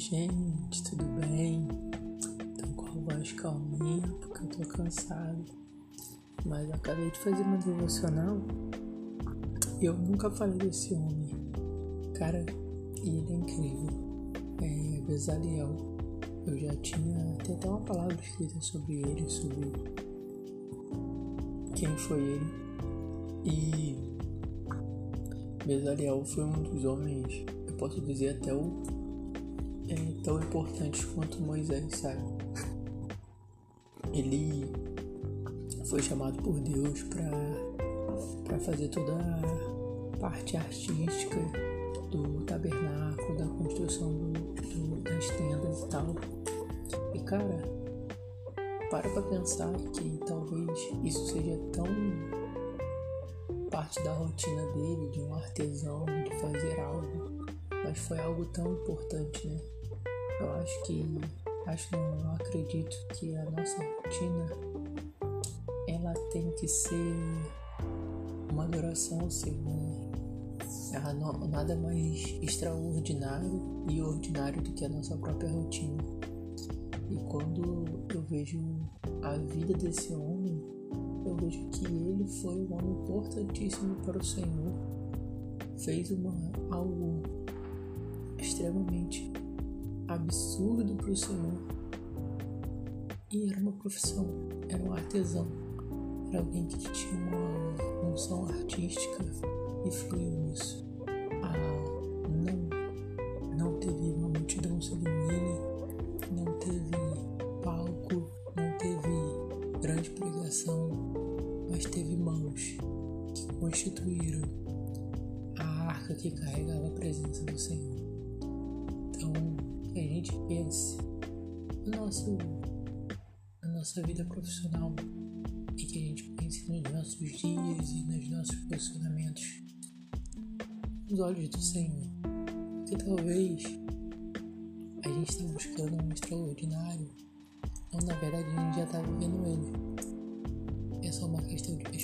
gente, tudo bem? Tô com a voz calminha porque eu tô cansado. Mas eu acabei de fazer uma devocional e eu nunca falei desse homem. Cara, ele é incrível. É Bezaliel. Eu já tinha tem até uma palavra escrita sobre ele, sobre quem foi ele. E Bezaliel foi um dos homens, eu posso dizer até o é, tão importante quanto Moisés, sabe? Ele foi chamado por Deus para fazer toda a parte artística do tabernáculo, da construção do, do, das tendas e tal. E cara, para pra pensar que talvez isso seja tão parte da rotina dele, de um artesão, de fazer algo, mas foi algo tão importante, né? Eu acho que acho não, não acredito que a nossa rotina ela tem que ser uma adoração ao Senhor. Não, nada mais extraordinário e ordinário do que a nossa própria rotina. E quando eu vejo a vida desse homem, eu vejo que ele foi um homem importantíssimo para o Senhor. Fez uma, algo extremamente absurdo para o Senhor. E era uma profissão, era um artesão, era alguém que tinha uma função artística e fluiu nisso. Ah, não, não teve uma multidão seguindo ele, não teve palco, não teve grande pregação, mas teve mãos que constituíram a arca que carregava a presença do Senhor. Então, que a gente pense no nosso, na nossa vida profissional e que a gente pense nos nossos dias e nos nossos posicionamentos nos olhos do Senhor. Que talvez a gente está buscando um extraordinário, ou na verdade a gente já está vivendo ele. É só uma questão de.